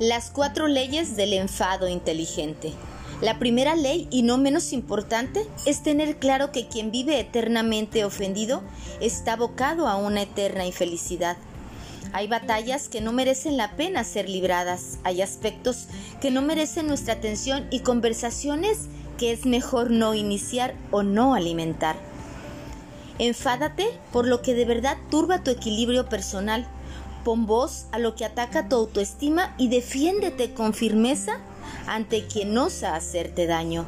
Las cuatro leyes del enfado inteligente. La primera ley, y no menos importante, es tener claro que quien vive eternamente ofendido está abocado a una eterna infelicidad. Hay batallas que no merecen la pena ser libradas, hay aspectos que no merecen nuestra atención y conversaciones que es mejor no iniciar o no alimentar. Enfádate por lo que de verdad turba tu equilibrio personal Pon voz a lo que ataca tu autoestima y defiéndete con firmeza ante quien osa hacerte daño.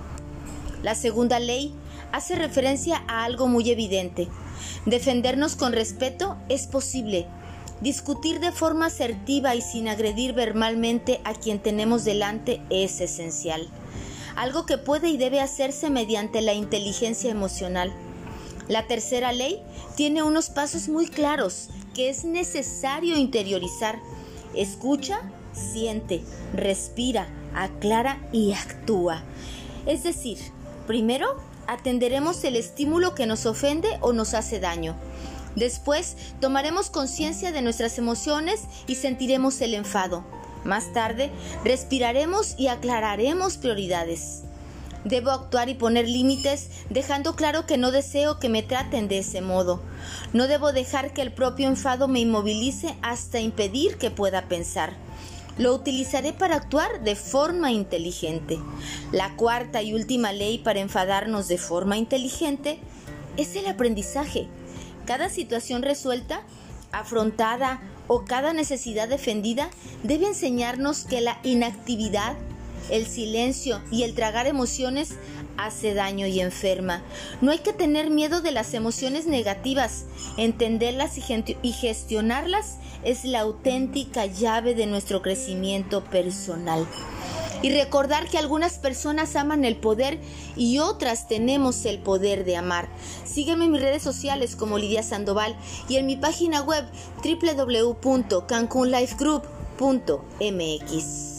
La segunda ley hace referencia a algo muy evidente. Defendernos con respeto es posible. Discutir de forma asertiva y sin agredir verbalmente a quien tenemos delante es esencial. Algo que puede y debe hacerse mediante la inteligencia emocional. La tercera ley tiene unos pasos muy claros que es necesario interiorizar. Escucha, siente, respira, aclara y actúa. Es decir, primero atenderemos el estímulo que nos ofende o nos hace daño. Después tomaremos conciencia de nuestras emociones y sentiremos el enfado. Más tarde respiraremos y aclararemos prioridades. Debo actuar y poner límites, dejando claro que no deseo que me traten de ese modo. No debo dejar que el propio enfado me inmovilice hasta impedir que pueda pensar. Lo utilizaré para actuar de forma inteligente. La cuarta y última ley para enfadarnos de forma inteligente es el aprendizaje. Cada situación resuelta, afrontada o cada necesidad defendida debe enseñarnos que la inactividad el silencio y el tragar emociones hace daño y enferma. No hay que tener miedo de las emociones negativas. Entenderlas y gestionarlas es la auténtica llave de nuestro crecimiento personal. Y recordar que algunas personas aman el poder y otras tenemos el poder de amar. Sígueme en mis redes sociales como Lidia Sandoval y en mi página web www.cancunlifegroup.mx.